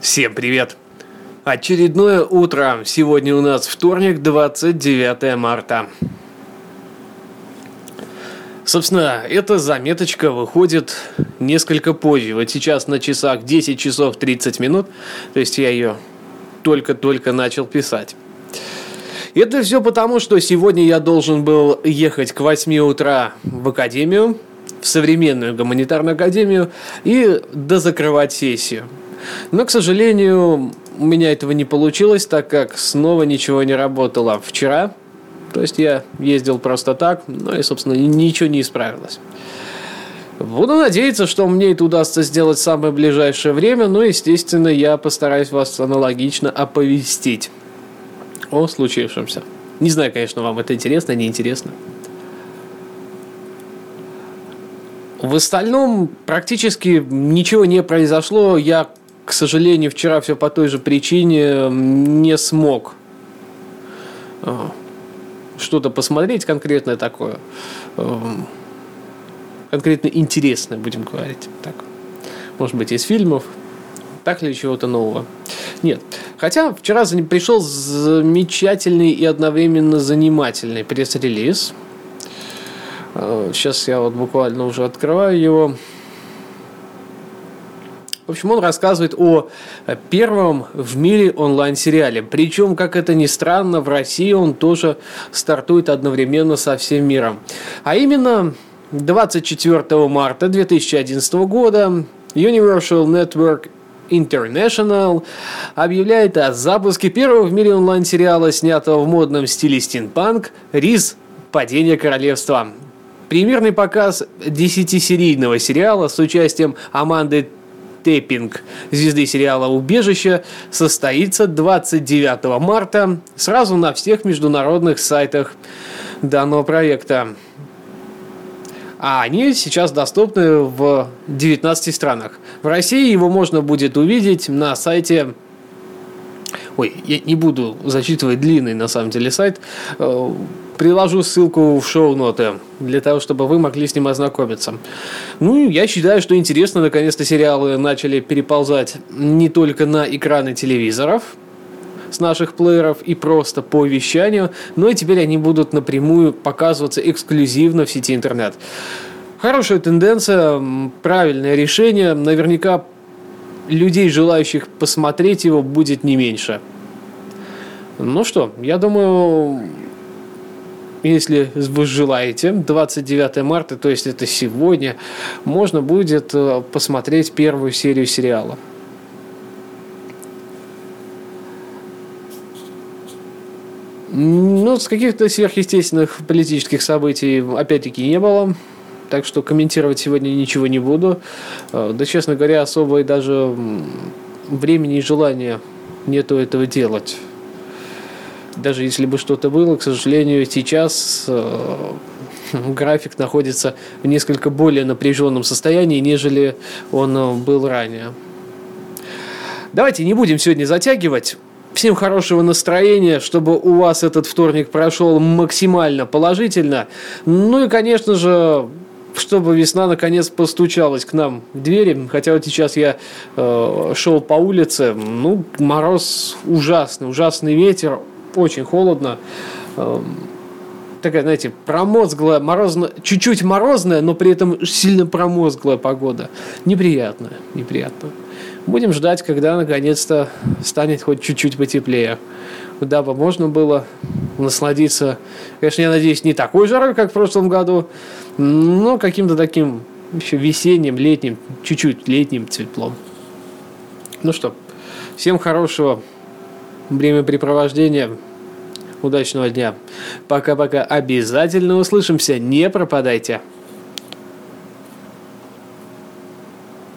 Всем привет! Очередное утро. Сегодня у нас вторник, 29 марта. Собственно, эта заметочка выходит несколько позже. Вот сейчас на часах 10 часов 30 минут. То есть я ее только-только начал писать. Это все потому, что сегодня я должен был ехать к 8 утра в академию, в современную гуманитарную академию, и дозакрывать сессию. Но, к сожалению, у меня этого не получилось, так как снова ничего не работало вчера. То есть я ездил просто так, ну и, собственно, ничего не исправилось. Буду надеяться, что мне это удастся сделать в самое ближайшее время, но, естественно, я постараюсь вас аналогично оповестить о случившемся. Не знаю, конечно, вам это интересно, не интересно. В остальном практически ничего не произошло. Я, к сожалению, вчера все по той же причине не смог а, что-то посмотреть конкретное такое. Конкретно интересное, будем говорить. Так. Может быть, из фильмов. Так ли чего-то нового? Нет. Хотя вчера пришел замечательный и одновременно занимательный пресс-релиз. Сейчас я вот буквально уже открываю его. В общем, он рассказывает о первом в мире онлайн-сериале. Причем, как это ни странно, в России он тоже стартует одновременно со всем миром. А именно 24 марта 2011 года Universal Network International объявляет о запуске первого в мире онлайн-сериала, снятого в модном стиле стимпанк «Риз. Падение королевства». Премьерный показ десятисерийного сериала с участием Аманды Тэппинг звезды сериала «Убежище» состоится 29 марта сразу на всех международных сайтах данного проекта. А они сейчас доступны в 19 странах. В России его можно будет увидеть на сайте Ой, я не буду зачитывать длинный, на самом деле, сайт. Приложу ссылку в шоу-ноты, для того, чтобы вы могли с ним ознакомиться. Ну, я считаю, что интересно, наконец-то сериалы начали переползать не только на экраны телевизоров, с наших плееров и просто по вещанию, но и теперь они будут напрямую показываться эксклюзивно в сети интернет. Хорошая тенденция, правильное решение. Наверняка людей, желающих посмотреть его, будет не меньше. Ну что, я думаю, если вы желаете, 29 марта, то есть это сегодня, можно будет э, посмотреть первую серию сериала. Ну, с каких-то сверхъестественных политических событий опять-таки не было так что комментировать сегодня ничего не буду. Э, да, честно говоря, особо и даже времени и желания нету этого делать. Даже если бы что-то было, к сожалению, сейчас э, график находится в несколько более напряженном состоянии, нежели он э, был ранее. Давайте не будем сегодня затягивать. Всем хорошего настроения, чтобы у вас этот вторник прошел максимально положительно. Ну и, конечно же, чтобы весна наконец постучалась к нам в двери. Хотя вот сейчас я э, шел по улице, ну, мороз ужасный, ужасный ветер, очень холодно. Э, такая, знаете, промозглая, морозно, чуть-чуть морозная, но при этом сильно промозглая погода. Неприятно, неприятно. Будем ждать, когда наконец-то станет хоть чуть-чуть потеплее. Дабы можно было насладиться, конечно, я надеюсь, не такой жарой, как в прошлом году, но каким-то таким еще весенним, летним, чуть-чуть летним теплом. Ну что, всем хорошего времяпрепровождения, удачного дня. Пока-пока, обязательно услышимся, не пропадайте.